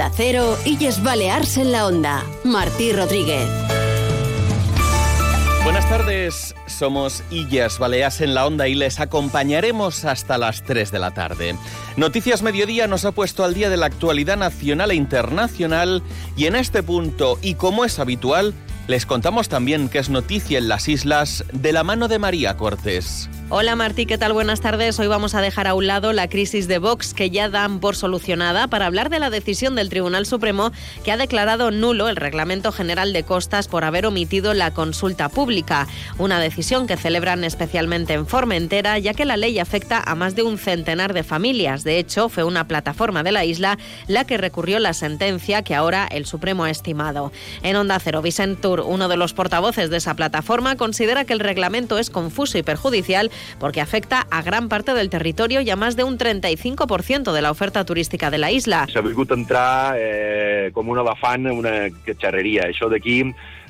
Onda Cero, Illes Balears en la Onda. Martí Rodríguez. Buenas tardes, somos Illas Baleas en la Onda y les acompañaremos hasta las 3 de la tarde. Noticias Mediodía nos ha puesto al día de la actualidad nacional e internacional y en este punto, y como es habitual, les contamos también que es noticia en las islas de la mano de María Cortés. Hola Martí, ¿qué tal? Buenas tardes. Hoy vamos a dejar a un lado la crisis de Vox que ya dan por solucionada para hablar de la decisión del Tribunal Supremo que ha declarado nulo el Reglamento General de Costas por haber omitido la consulta pública. Una decisión que celebran especialmente en Formentera ya que la ley afecta a más de un centenar de familias. De hecho, fue una plataforma de la isla la que recurrió la sentencia que ahora el Supremo ha estimado. En Onda Cero, Vicentur uno de los portavoces de esa plataforma, considera que el reglamento es confuso y perjudicial porque afecta a gran parte del territorio y a más de un 35% de la oferta turística de la isla. S'ha volgut entrar eh, com un elefant en una catxarreria. Això d'aquí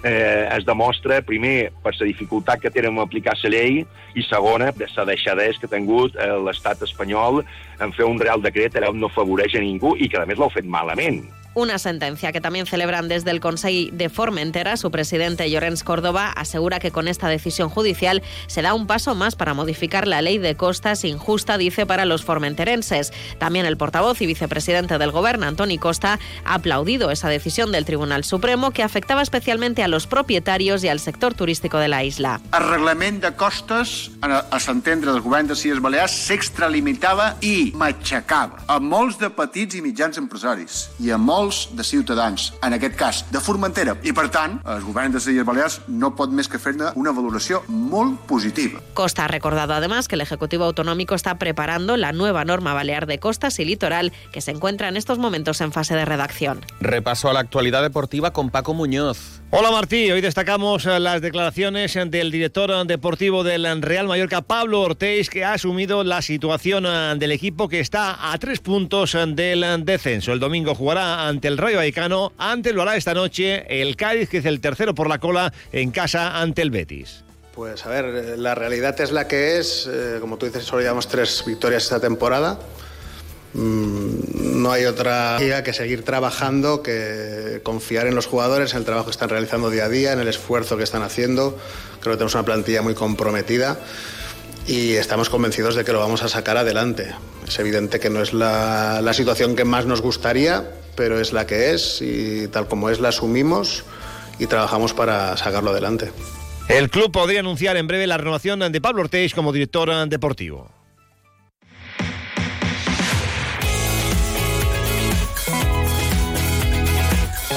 eh, es demostra, primer, per la dificultat que tenen en aplicar la llei i, segona, de la deixadesa que ha tingut eh, l'estat espanyol en fer un real decret on no afavoreix a ningú i que, a més, l'ha fet malament. Una sentencia que también celebran desde el Consejo de Formentera. Su presidente, Llorens Córdoba, asegura que con esta decisión judicial se da un paso más para modificar la ley de costas injusta, dice, para los formenterenses. También el portavoz y vicepresidente del Gobierno, Antoni Costa, ha aplaudido esa decisión del Tribunal Supremo que afectaba especialmente a los propietarios y al sector turístico de la isla. El reglament de costes, a, s'entendre del govern de Illes Balears, s'extralimitava i matxacava a molts de petits i mitjans empresaris i a molts de ciutadans, en aquest cas de Formentera. I, per tant, el govern de les Illes Balears no pot més que fer-ne una valoració molt positiva. Costa ha recordado además que el Ejecutivo Autonómico está preparando la nueva norma balear de costas y litoral que se encuentra en estos momentos en fase de redacción. Repaso a la actualidad deportiva con Paco Muñoz. Hola Martí, hoy destacamos eh, las declaraciones del director deportivo del Real Mallorca, Pablo Ortiz, que ha asumido la situación eh, del equipo que está a tres puntos eh, del descenso. El domingo jugará ante el Rayo Vallecano, antes lo hará esta noche el Cádiz, que es el tercero por la cola, en casa ante el Betis. Pues a ver, la realidad es la que es. Eh, como tú dices, solo llevamos tres victorias esta temporada. Mm, no hay otra guía que seguir trabajando, que confiar en los jugadores, en el trabajo que están realizando día a día, en el esfuerzo que están haciendo. Creo que tenemos una plantilla muy comprometida y estamos convencidos de que lo vamos a sacar adelante. Es evidente que no es la, la situación que más nos gustaría, pero es la que es y tal como es la asumimos y trabajamos para sacarlo adelante. El club podría anunciar en breve la renovación de Pablo Ortiz como director deportivo.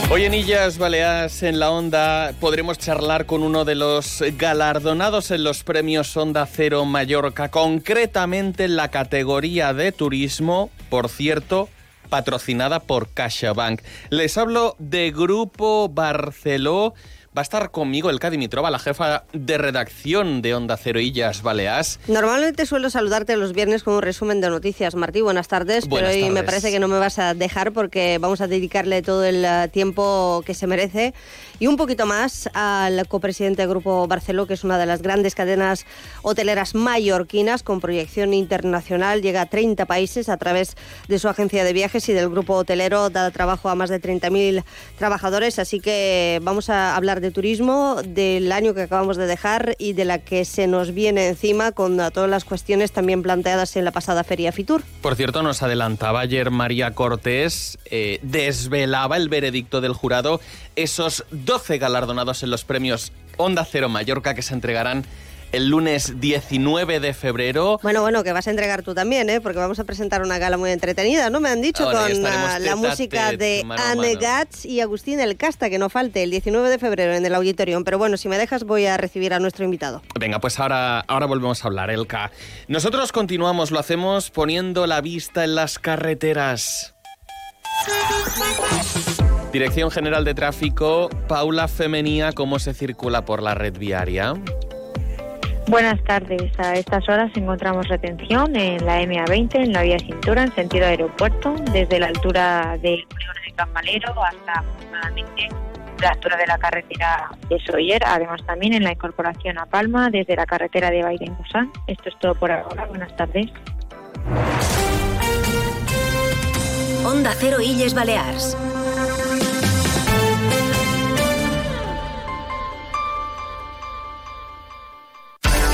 Hoy en Illas Baleares en la Onda podremos charlar con uno de los galardonados en los premios Onda Cero Mallorca, concretamente en la categoría de turismo, por cierto, patrocinada por CaixaBank. Les hablo de Grupo Barceló. Va a estar conmigo Elka Dimitrova, la jefa de redacción de Onda Cero Illas Baleas. Normalmente suelo saludarte los viernes con un resumen de noticias. Martí, buenas tardes, Buenas pero hoy me parece que no me vas a dejar porque vamos a dedicarle todo el eh, tiempo que se merece y un poquito más al copresidente del Grupo Barceló, que es una de las grandes cadenas hoteleras mallorquinas con proyección internacional. Llega a 30 países a través de su agencia de viajes y del grupo hotelero da trabajo a más de 30.000 trabajadores. Así que vamos a hablar de turismo, del año que acabamos de dejar y de la que se nos viene encima con todas las cuestiones también planteadas en la pasada Feria Fitur. Por cierto, nos adelantaba ayer María Cortés, eh, desvelaba el veredicto del jurado, esos 12 galardonados en los premios Onda Cero Mallorca que se entregarán el lunes 19 de febrero. Bueno, bueno, que vas a entregar tú también, ¿eh? porque vamos a presentar una gala muy entretenida, ¿no? Me han dicho Ahora con la música tete, de Anne. Gats y Agustín El Casta, que no falte, el 19 de febrero en el auditorium. Pero bueno, si me dejas voy a recibir a nuestro invitado. Venga, pues ahora, ahora volvemos a hablar, Elka. Nosotros continuamos, lo hacemos poniendo la vista en las carreteras. Dirección General de Tráfico, Paula Femenía, ¿cómo se circula por la red viaria? Buenas tardes. A estas horas encontramos retención en la MA20, en la vía cintura, en sentido aeropuerto, desde la altura del polígono de Cambalero hasta aproximadamente la altura de la carretera de Soller. Además, también en la incorporación a Palma, desde la carretera de Bairén-Busán. Esto es todo por ahora. Buenas tardes. Onda Cero Illes Balears.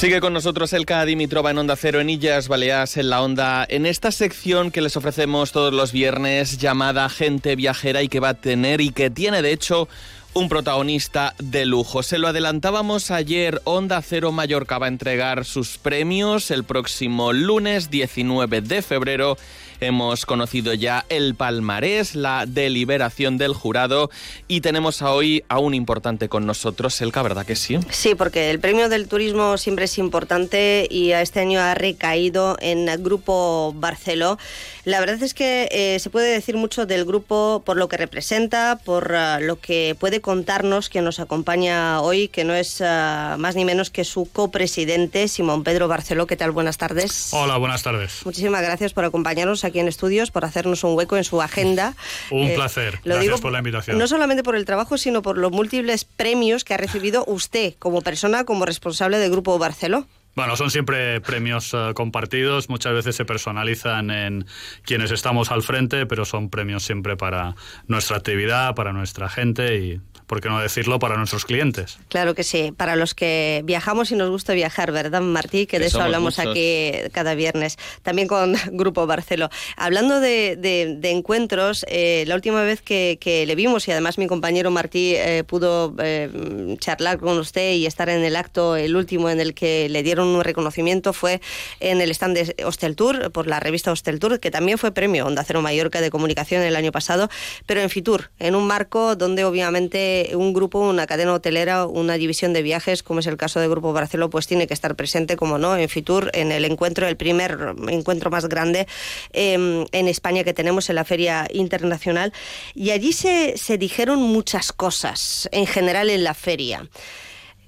Sigue con nosotros Elka Dimitrova en Onda Cero, en Illas Baleares, en la Onda, en esta sección que les ofrecemos todos los viernes llamada Gente Viajera y que va a tener y que tiene de hecho un protagonista de lujo. Se lo adelantábamos ayer, Onda Cero Mallorca va a entregar sus premios el próximo lunes 19 de febrero Hemos conocido ya el palmarés, la deliberación del jurado y tenemos a hoy a un importante con nosotros, Elka, ¿verdad que sí? Sí, porque el premio del turismo siempre es importante y este año ha recaído en el Grupo Barceló. La verdad es que eh, se puede decir mucho del grupo por lo que representa, por uh, lo que puede contarnos quien nos acompaña hoy, que no es uh, más ni menos que su copresidente, Simón Pedro Barceló. ¿Qué tal? Buenas tardes. Hola, buenas tardes. Muchísimas gracias por acompañarnos aquí en estudios, por hacernos un hueco en su agenda. Un eh, placer. Lo Gracias digo, por la invitación. No solamente por el trabajo, sino por los múltiples premios que ha recibido usted como persona, como responsable del Grupo Barceló. Bueno, son siempre premios uh, compartidos, muchas veces se personalizan en quienes estamos al frente, pero son premios siempre para nuestra actividad, para nuestra gente y por qué no decirlo, para nuestros clientes. Claro que sí, para los que viajamos y nos gusta viajar, ¿verdad, Martí? Que, de eso hablamos aquí cada viernes, también con Grupo Barceló. Hablando de, de, encuentros, eh, la última vez que, que, le vimos, y además mi compañero Martí eh, pudo eh, charlar con usted y estar en el acto, el último en el que le dieron un reconocimiento, fue en el stand de Hostel Tour, por la revista Hostel Tour, que también fue premio Onda Cero Mallorca de Comunicación el año pasado, pero en Fitur, en un marco donde obviamente un grupo, una cadena hotelera, una división de viajes, como es el caso del Grupo Barceló, pues tiene que estar presente, como no, en Fitur, en el encuentro, el primer encuentro más grande em, en España que tenemos en la Feria Internacional. Y allí se, se dijeron muchas cosas, en general en la feria.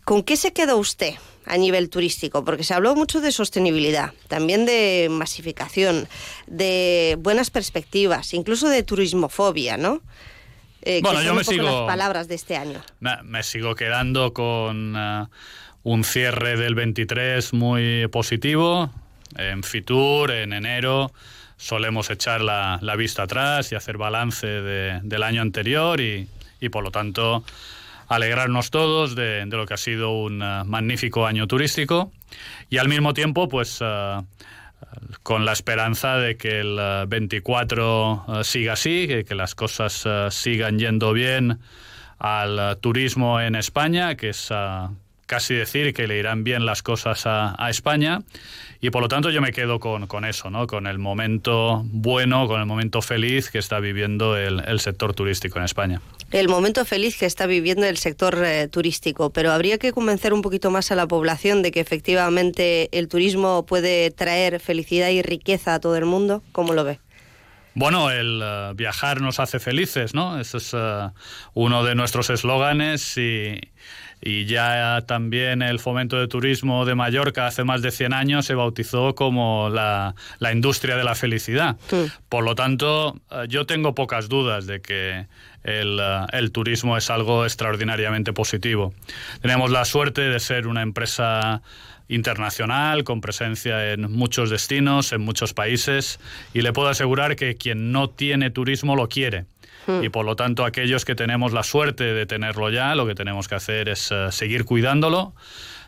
¿Con qué se quedó usted? a nivel turístico, porque se habló mucho de sostenibilidad, también de masificación, de buenas perspectivas, incluso de turismofobia, ¿no? Eh, bueno, yo me sigo. Las palabras de este año. Me, sigo quedando con uh, un cierre del 23 muy positivo. En Fitur, en enero, solemos echar la, la vista atrás y hacer balance de, del año anterior y, y, por lo tanto, alegrarnos todos de, lo que ha sido un uh, magnífico año turístico y al mismo tiempo, pues. Uh, con la esperanza de que el 24 eh, eh, siga así, que, las cosas eh, sigan yendo bien al turismo en España, que es casi decir que le irán bien las cosas a, España y por lo tanto yo me quedo con, con, eso, ¿no? con el momento bueno, con el momento feliz que está viviendo el, el sector turístico en España. El momento feliz que está viviendo el sector eh, turístico, pero habría que convencer un poquito más a la población de que efectivamente el turismo puede traer felicidad y riqueza a todo el mundo. ¿Cómo lo ve? Bueno, el uh, viajar nos hace felices, ¿no? Ese es uh, uno de nuestros eslóganes y, y ya también el fomento de turismo de Mallorca hace más de 100 años se bautizó como la, la industria de la felicidad. Por lo tanto, eh, yo tengo pocas dudas de que el, eh, el, turismo es algo extraordinariamente positivo. Tenemos la suerte de ser una empresa internacional con presencia en muchos destinos, en muchos países y le puedo asegurar que quien no tiene turismo lo quiere. Y por lo tanto, aquellos que tenemos la suerte de tenerlo ya, lo que tenemos que hacer es seguir cuidándolo,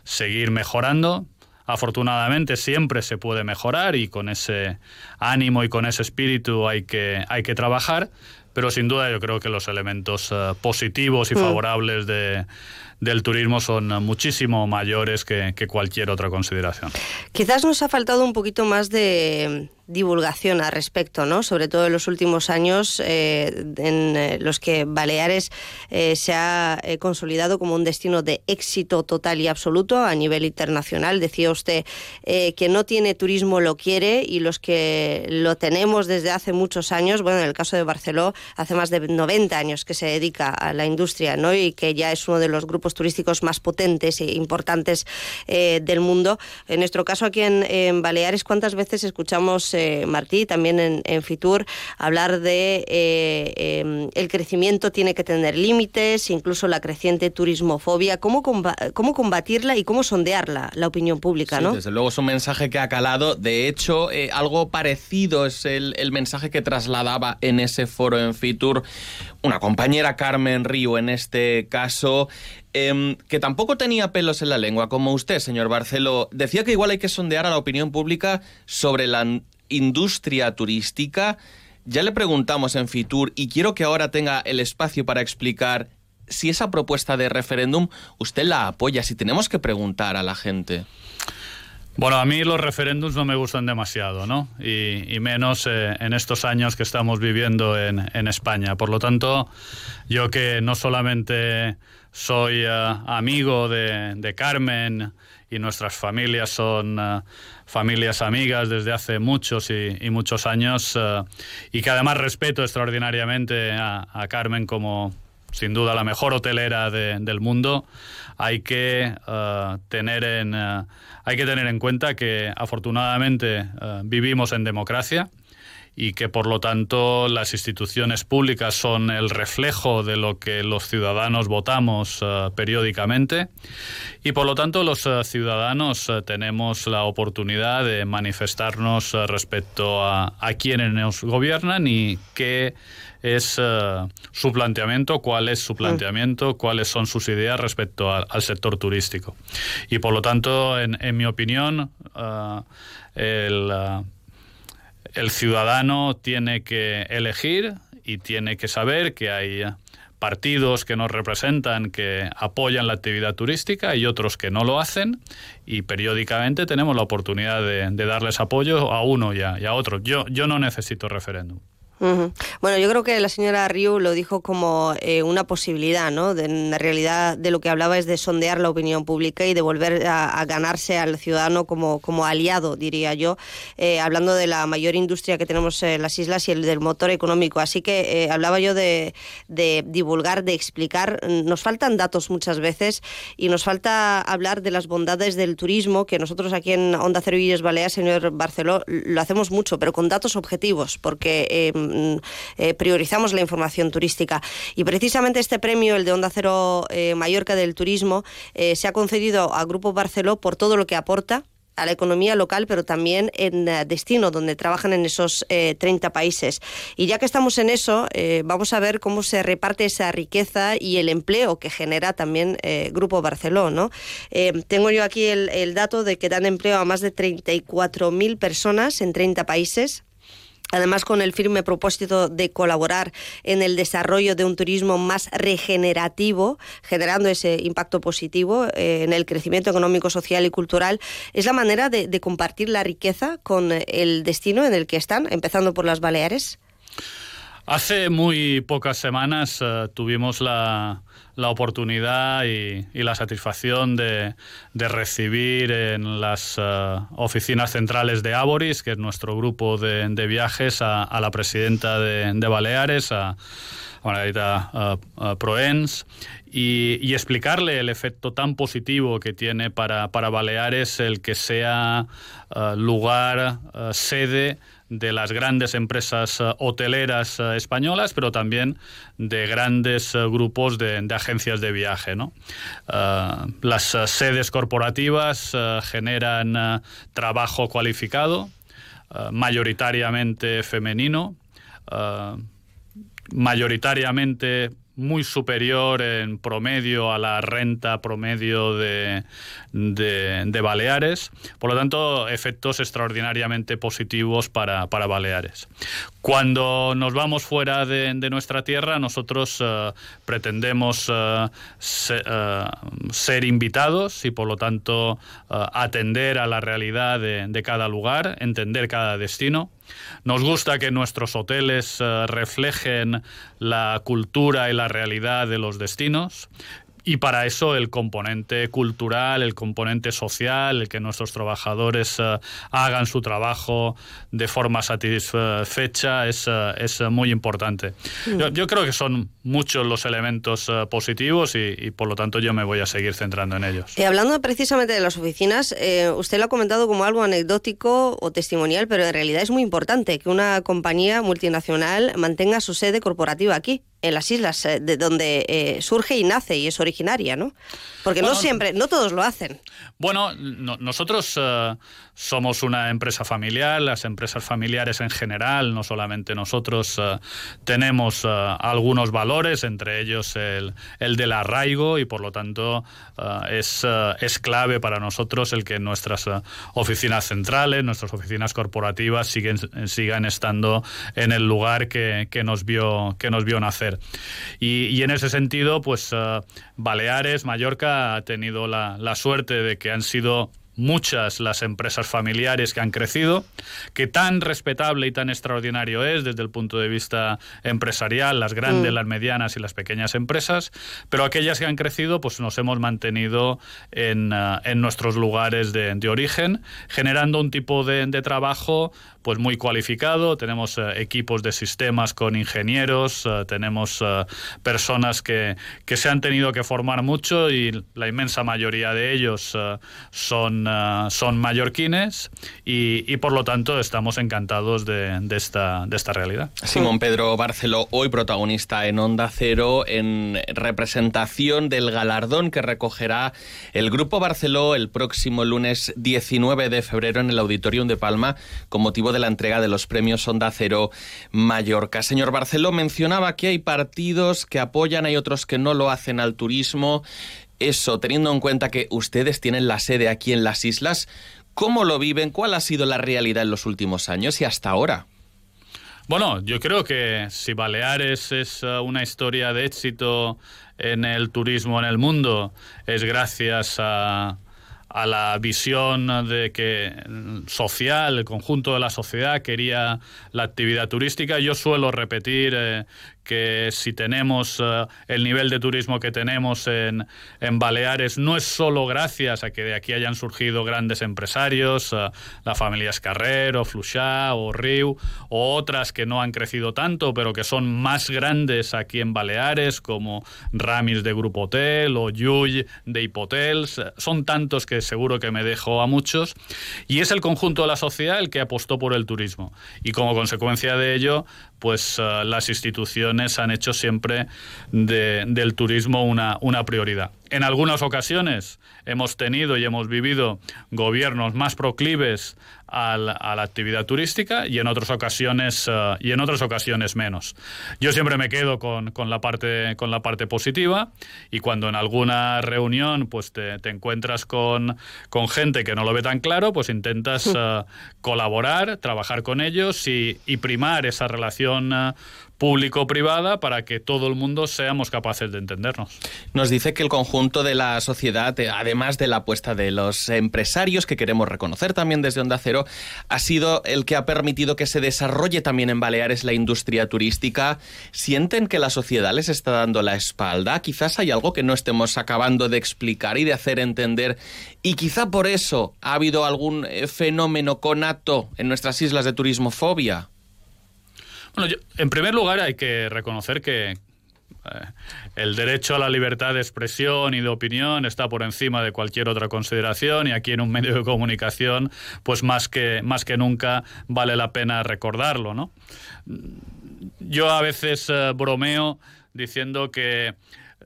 seguir mejorando afortunadamente siempre se puede mejorar y con ese ánimo y con ese espíritu hay que, hay que trabajar, pero sin duda yo creo que los elementos eh, positivos y mm. favorables de, del turismo son muchísimo mayores que, que cualquier otra consideración. Quizás nos ha faltado un poquito más de, divulgación al respecto, ¿no? Sobre todo en los últimos años eh, en eh, los que Baleares eh, se ha consolidado como un destino de éxito total y absoluto a nivel internacional. Decía usted que no tiene turismo lo quiere y los que lo tenemos desde hace muchos años, bueno, en el caso de Barceló, hace más de 90 años que se dedica a la industria, ¿no? Y que ya es uno de los grupos turísticos más potentes e importantes del mundo. En nuestro caso aquí en Baleares, ¿cuántas veces escuchamos eh, Martí, también en, Fitur, hablar de eh, em, el crecimiento tiene que tener límites, incluso la creciente turismofobia, cómo, cómo combatirla y cómo sondearla, la opinión pública, ¿no? Desde luego es un mensaje que ha calado. De hecho, eh, algo parecido es el, el mensaje que trasladaba en ese foro en Fitur una compañera Carmen Río en este caso, em, que tampoco tenía pelos en la lengua, como usted, señor Barceló, decía que igual hay que sondear a la opinión pública sobre la industria turística. Ya le preguntamos en Fitur y quiero que ahora tenga el espacio para explicar si esa propuesta de referéndum usted la apoya, si tenemos que preguntar a la gente. Bueno, a mí los referéndums no me gustan demasiado, ¿no? Y, menos eh, en estos años que estamos viviendo en, España. Por lo tanto, yo que no solamente soy eh, amigo de, Carmen y nuestras familias son eh, familias amigas desde hace muchos y, muchos años y que además respeto extraordinariamente a Carmen como sin duda la mejor hotelera del mundo, hay que, eh, tener en, eh, hay que tener en cuenta que afortunadamente eh, vivimos en democracia y que por lo tanto las instituciones públicas son el reflejo de lo que los ciudadanos votamos periódicamente y por lo tanto los ciudadanos tenemos la oportunidad de manifestarnos respecto a, a quienes nos gobiernan y qué es eh, su planteamiento, cuál es su mm. planteamiento, cuáles son sus ideas respecto al sector turístico. Y por lo tanto, en, mi opinión, eh, eh, el, ciudadano tiene que elegir y tiene que saber que hay partidos que nos representan que apoyan la actividad turística y otros que no lo hacen y periódicamente tenemos la oportunidad de, darles apoyo a uno y a, y a otro. Yo, yo no necesito referéndum. Bueno, yo creo que la señora Ryu lo dijo como eh, una posibilidad, ¿no? en realidad de lo que hablaba es de sondear la opinión pública y de volver a, ganarse al ciudadano como, como aliado, diría yo, eh, hablando de la mayor industria que tenemos en las islas y el del motor económico. Así que eh, hablaba yo de, divulgar, de explicar. Nos faltan datos muchas veces y nos falta hablar de las bondades del turismo, que nosotros aquí en Onda Cero Villas Baleares, señor Barceló, lo hacemos mucho, pero con datos objetivos, porque Mm, eh, priorizamos la información turística. Y precisamente este premio, el de Onda Cero eh, Mallorca del Turismo, eh, se ha concedido a Grupo Barceló por todo lo que aporta a la economía local, pero también en destino, donde trabajan en esos 30 países. Y ya que estamos en eso, vamos a ver cómo se reparte esa riqueza y el empleo que genera también Grupo Barceló. ¿no? tengo yo aquí el, el dato de que dan empleo a más de 34.000 personas en 30 países Además, con el firme propósito de colaborar en el desarrollo de un turismo más regenerativo, generando ese impacto positivo eh, en el crecimiento económico, social y cultural, es la manera de, compartir la riqueza con el destino en el que están, empezando por las Baleares. Hace muy pocas semanas uh, tuvimos la, la, oportunidad y, la satisfacción de, de, recibir en las uh, oficinas centrales de Aboris, que es nuestro grupo de, de viajes, a, a, la presidenta de, de Baleares, a Margarita uh, Proens, y, y, explicarle el efecto tan positivo que tiene para, para Baleares el que sea lugar, sede, de las grandes empresas eh, hoteleras eh, españolas, pero también de grandes eh, grupos de, agencias de viaje. las sedes corporativas generan trabajo cualificado, mayoritariamente femenino mayoritariamente muy superior en promedio a la renta promedio de, de, Baleares. Por lo tanto, efectos extraordinariamente positivos para, para Baleares. Cuando nos vamos fuera de, nuestra tierra, nosotros eh, pretendemos eh, eh, ser invitados y, por lo tanto, atender a la realidad de cada lugar, entender cada destino. Nos gusta que nuestros hoteles reflejen la cultura y la realidad de los destinos. Y para eso el componente cultural, el componente social, el que nuestros trabajadores eh, hagan su trabajo de forma satisfecha es, eh, es muy importante. Mm. Yo, creo que son muchos los elementos eh, positivos y, por lo tanto yo me voy a seguir centrando en ellos. Y hablando precisamente de las oficinas, usted lo ha comentado como algo anecdótico o testimonial, pero en realidad es muy importante que una compañía multinacional mantenga su sede corporativa aquí en las islas eh, de donde eh, surge y nace y es originaria, ¿no? Porque no siempre, no todos lo hacen. Bueno, nosotros eh, somos una empresa familiar, las empresas familiares en general, no solamente nosotros, tenemos algunos valores, entre ellos el, el, del arraigo y por lo tanto es, es clave para nosotros el que nuestras oficinas centrales, nuestras oficinas corporativas siguen, sigan estando en el lugar que, que, nos, vio, que nos vio nacer. Y, en ese sentido, pues eh, Baleares, Mallorca ha tenido la, la suerte de que han sido muchas las empresas familiares que han crecido, que tan respetable y tan extraordinario es desde el punto de vista empresarial, las grandes, mm. las medianas y las pequeñas empresas, pero aquellas que han crecido, pues nos hemos mantenido en, eh, en nuestros lugares de, de, origen, generando un tipo de, de trabajo pues muy cualificado, tenemos eh, equipos de sistemas con ingenieros, eh, tenemos personas que, que se han tenido que formar mucho y la inmensa mayoría de ellos son eh, son, mallorquines y, por lo tanto estamos encantados de, esta, de esta realidad. Simón Pedro Barceló, hoy protagonista en Onda Cero, en representación del galardón que recogerá el Grupo Barceló el próximo lunes 19 de febrero en el Auditorium de Palma con motivo de la entrega de los premios Onda Cero Mallorca. Señor Barceló, mencionaba que hay partidos que apoyan, hay otros que no lo hacen al turismo eso, teniendo en cuenta que ustedes tienen la sede aquí en las islas, ¿cómo lo viven? ¿Cuál ha sido la realidad en los últimos años y hasta ahora? Bueno, yo creo que si Baleares es eh, una historia de éxito en el turismo en el mundo, es gracias a, la visión de que social, el conjunto de la sociedad quería la actividad turística. Yo suelo repetir eh, que si tenemos eh, el nivel de turismo que tenemos en, en, Baleares no es solo gracias a que de aquí hayan surgido grandes empresarios, uh, la familia Escarrero, Fluchá o Riu, o otras que no han crecido tanto, pero que son más grandes aquí en Baleares, como Ramis de Grupo Hotel o Yuy de Hipotels. Son tantos que seguro que me dejo a muchos. Y es el conjunto de la sociedad el que apostó por el turismo. Y como consecuencia de ello, pues uh, las instituciones han hecho siempre de, del turismo una, una prioridad. En algunas ocasiones hemos tenido y hemos vivido gobiernos más proclives a la, actividad turística y en otras ocasiones eh, y en otras ocasiones menos. Yo siempre me quedo con, la parte con la parte positiva y cuando en alguna reunión pues te, encuentras con, con, gente que no lo ve tan claro, pues intentas eh, colaborar, trabajar con ellos y, y primar esa relación eh, público-privada para que todo el mundo seamos capaces de entendernos. Nos dice que el conjunto de la sociedad, eh, además de la apuesta de los empresarios, que queremos reconocer también desde Onda Cero, ha sido el que ha permitido que se desarrolle también en Baleares la industria turística. ¿Sienten que la sociedad les está dando la espalda? Quizás hay algo que no estemos acabando de explicar y de hacer entender y quizá por eso ha habido algún eh, fenómeno conato en nuestras islas de turismofobia. Bueno, en primer lugar hay que reconocer que eh, el derecho a la libertad de expresión y de opinión está por encima de cualquier otra consideración y aquí en un medio de comunicación, pues más que, más que nunca vale la pena recordarlo, ¿no? Yo a veces eh, bromeo diciendo que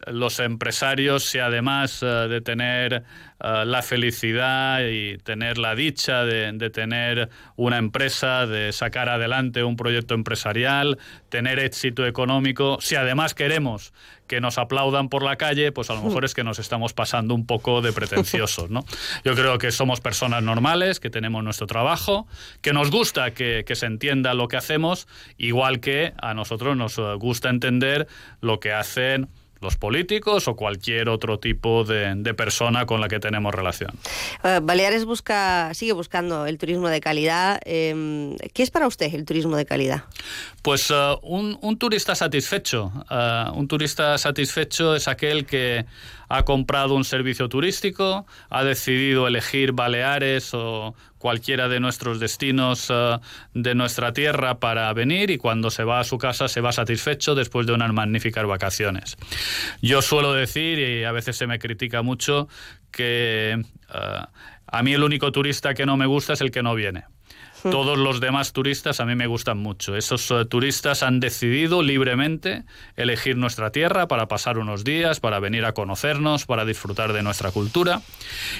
los empresarios, si además de tener la felicidad y tener la dicha de, de, tener una empresa, de sacar adelante un proyecto empresarial, tener éxito económico, si además queremos que nos aplaudan por la calle, pues a lo mejor es que nos estamos pasando un poco de pretenciosos, ¿no? Yo creo que somos personas normales, que tenemos nuestro trabajo, que nos gusta que, que se entienda lo que hacemos, igual que a nosotros nos gusta entender lo que hacen los políticos o cualquier otro tipo de, de persona con la que tenemos relación. Uh, Baleares busca, sigue buscando el turismo de calidad. Eh, ¿Qué es para usted el turismo de calidad? Pues uh, un, un, turista satisfecho. Uh, un turista satisfecho es aquel que ha comprado un servicio turístico, ha decidido elegir Baleares o cualquiera de nuestros destinos uh, de nuestra tierra para venir y cuando se va a su casa se va satisfecho después de unas magníficas vacaciones. Yo suelo decir, y a veces se me critica mucho, que uh, a mí el único turista que no me gusta es el que no viene. Todos los demás turistas a mí me gustan mucho. Esos uh, turistas han decidido libremente elegir nuestra tierra para pasar unos días, para venir a conocernos, para disfrutar de nuestra cultura.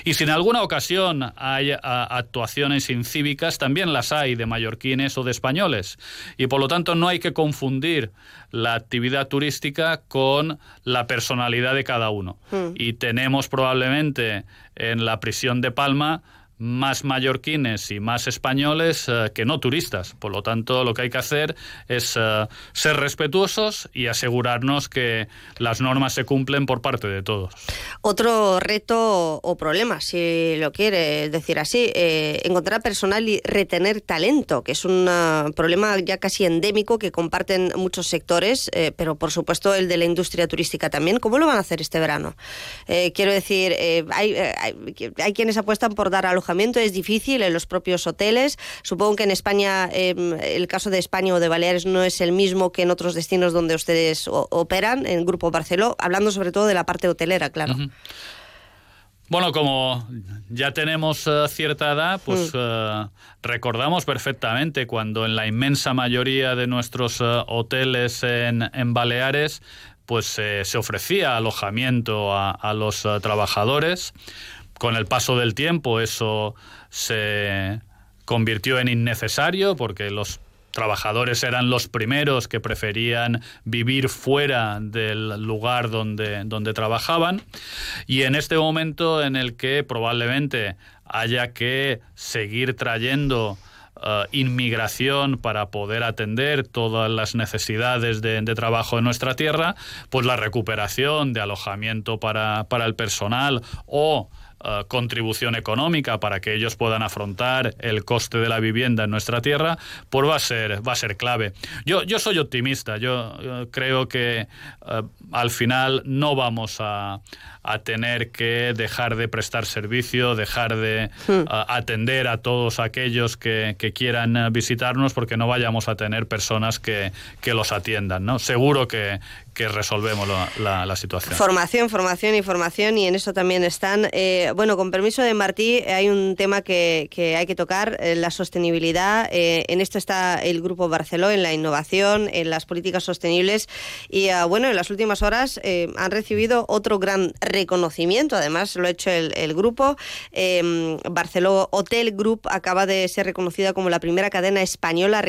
Y si en alguna ocasión hay uh, actuaciones incívicas, también las hay de mallorquines o de españoles. Y por lo tanto no hay que confundir la actividad turística con la personalidad de cada uno. Mm. Y tenemos probablemente en la prisión de Palma más mallorquines y más españoles uh, que no turistas. Por lo tanto, lo que hay que hacer es uh, ser respetuosos y asegurarnos que las normas se cumplen por parte de todos. Otro reto o problema, si lo quiere decir así, eh, encontrar personal y retener talento, que es un problema ya casi endémico que comparten muchos sectores, eh, pero por supuesto el de la industria turística también. ¿Cómo lo van a hacer este verano? Eh, quiero decir, hay, hay quienes apuestan por dar alojamiento es difícil en los propios hoteles. Supongo que en España, eh, el caso de España o de Baleares no es el mismo que en otros destinos donde ustedes operan, en Grupo Barceló, hablando sobre todo de la parte hotelera, claro. Uh -huh. Bueno, como ya tenemos uh, cierta edad, pues uh, recordamos perfectamente cuando en la inmensa mayoría de nuestros uh, hoteles en, en, Baleares pues eh, se ofrecía alojamiento a, a los trabajadores. Con el paso del tiempo eso se convirtió en innecesario porque los trabajadores eran los primeros que preferían vivir fuera del lugar donde, donde trabajaban. Y en este momento en el que probablemente haya que seguir trayendo Uh, inmigración para poder atender todas las necesidades de, de, trabajo en nuestra tierra, pues la recuperación de alojamiento para, para el personal o Uh, contribución económica para que ellos puedan afrontar el coste de la vivienda en nuestra tierra, pues va a ser, va a ser clave. Yo, yo soy optimista, yo, yo creo que uh, al final no vamos a, a, tener que dejar de prestar servicio, dejar de uh, atender a todos aquellos que, que, quieran visitarnos porque no vayamos a tener personas que, que los atiendan. ¿no? Seguro que, que resolvemos la, la, la, situación. Formación, formación y formación, y en eso también están. Eh, bueno, con permiso de Martí, hay un tema que, que hay que tocar, eh, la sostenibilidad. Eh, en esto está el Grupo Barceló, en la innovación, en las políticas sostenibles. Y uh, bueno, en las últimas horas eh, han recibido otro gran reconocimiento, además lo ha hecho el, grupo. Barceló Hotel Group acaba de ser reconocida como la primera cadena española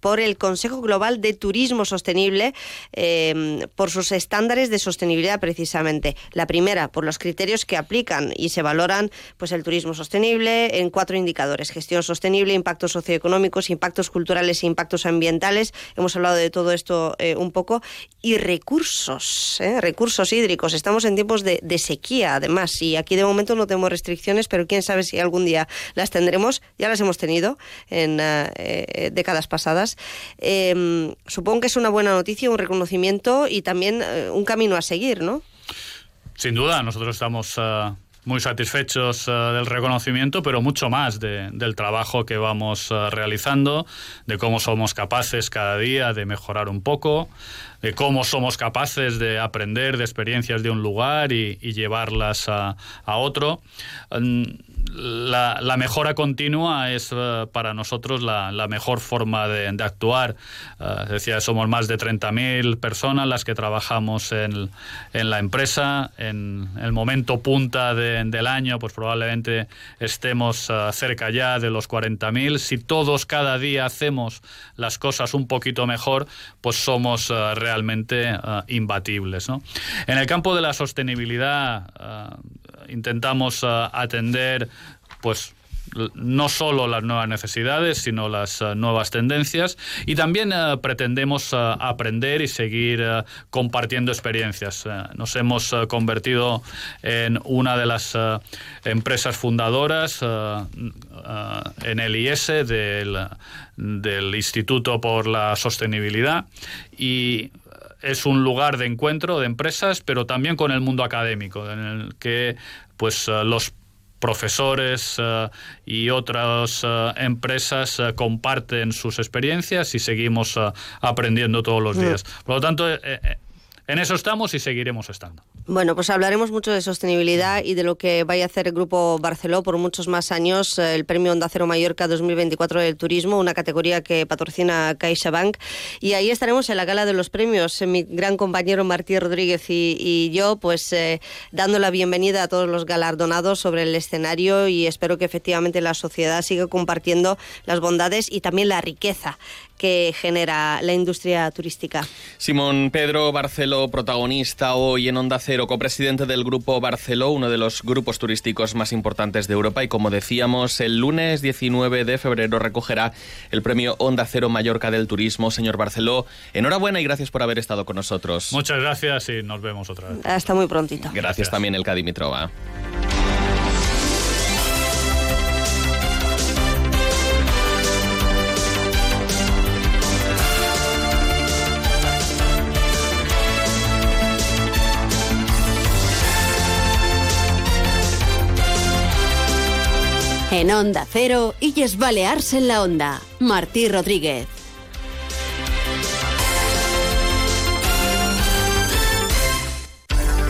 por el Consejo Global de Turismo Sostenible por sus estándares de sostenibilidad precisamente. La primera, por los criterios que aplican y se valoran pues el turismo sostenible en cuatro indicadores: gestión sostenible, impactos socioeconómicos, impactos culturales e impactos ambientales. Hemos hablado de todo esto eh, un poco y recursos, ¿eh? recursos hídricos. Estamos en tiempos de, de, sequía, además, y aquí de momento no tenemos restricciones, pero quién sabe si algún día las tendremos. Ya las hemos tenido en uh, décadas pasadas. Eh, supongo que es una buena noticia, un reconocimiento y también uh, un camino a seguir, ¿no? Sin duda, nosotros estamos muy satisfechos uh, del reconocimiento, pero mucho más de, del trabajo que vamos realizando, de cómo somos capaces cada día de mejorar un poco, de cómo somos capaces de aprender de experiencias de un lugar y, llevarlas a, otro. Um, la, mejora continua es eh, para nosotros la, mejor forma de, actuar. Uh, decía, somos más de 30.000 personas las que trabajamos en, la empresa. En el momento punta del año, pues probablemente estemos eh, cerca ya de los 40.000. Si todos cada día hacemos las cosas un poquito mejor, pues somos realmente imbatibles. En el campo de la sostenibilidad, intentamos atender pues no solo las nuevas necesidades, sino las eh, nuevas tendencias y también eh, pretendemos eh, aprender y seguir compartiendo experiencias. nos hemos convertido en una de las empresas fundadoras en el IS del, del Instituto por la Sostenibilidad y es un lugar de encuentro de empresas, pero también con el mundo académico, en el que pues los profesores eh, y otras eh, empresas eh, comparten sus experiencias y seguimos aprendiendo todos los mm. días. Por lo tanto, en eso estamos y seguiremos estando. Bueno, pues hablaremos mucho de sostenibilidad y de lo que vaya a hacer el Grupo Barceló por muchos más años, el Premio Onda Cero Mallorca 2024 del Turismo, una categoría que patrocina CaixaBank. Y ahí estaremos en la gala de los premios, mi gran compañero Martí Rodríguez y, yo, pues eh, dando la bienvenida a todos los galardonados sobre el escenario y espero que efectivamente la sociedad siga compartiendo las bondades y también la riqueza que genera la industria turística. Simón Pedro Barceló, protagonista hoy en Onda Cero, copresidente del Grupo Barceló, uno de los grupos turísticos más importantes de Europa y como decíamos, el lunes 19 de febrero recogerá el premio Onda Cero Mallorca del Turismo. Señor Barceló, enhorabuena y gracias por haber estado con nosotros. Muchas gracias y nos vemos otra vez. Hasta muy prontito. Gracias, también el Cadimitrova. En Onda Cero, Illes Balearse en la Onda. Martí Rodríguez.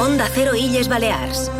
Onda Cero Illes Balears.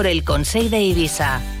el Consejo de Ibiza.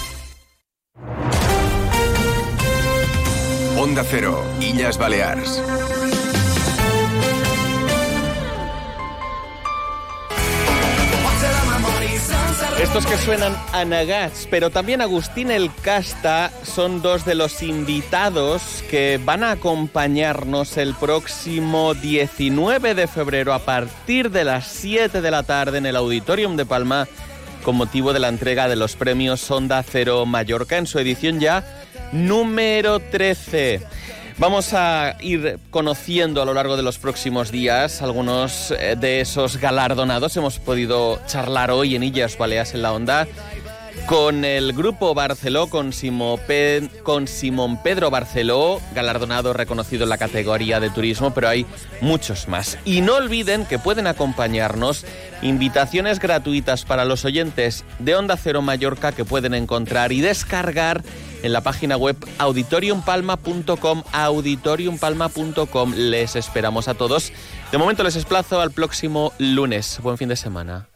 Onda Cero, Illas Balears. Estos que suenan a Nagats, pero también Agustín El Casta, son dos de los invitados que van a acompañarnos el próximo 19 de febrero a partir de las 7 de la tarde en el Auditorium de Palma con motivo de la entrega de los premios Onda Cero Mallorca en su edición ya número 13. Vamos a ir conociendo a lo largo de los próximos días algunos eh, de esos galardonados. Hemos podido charlar hoy en Illas Baleas en la Onda con el grupo Barceló, con, con Simón Pedro Barceló, galardonado, reconocido en la categoría de turismo, pero hay muchos más. Y no olviden que pueden acompañarnos invitaciones gratuitas para los oyentes de Onda Cero Mallorca que pueden encontrar y descargar en la página web auditoriumpalma.com, auditoriumpalma.com. Les esperamos a todos. De momento les desplazo al próximo lunes. Buen fin de semana.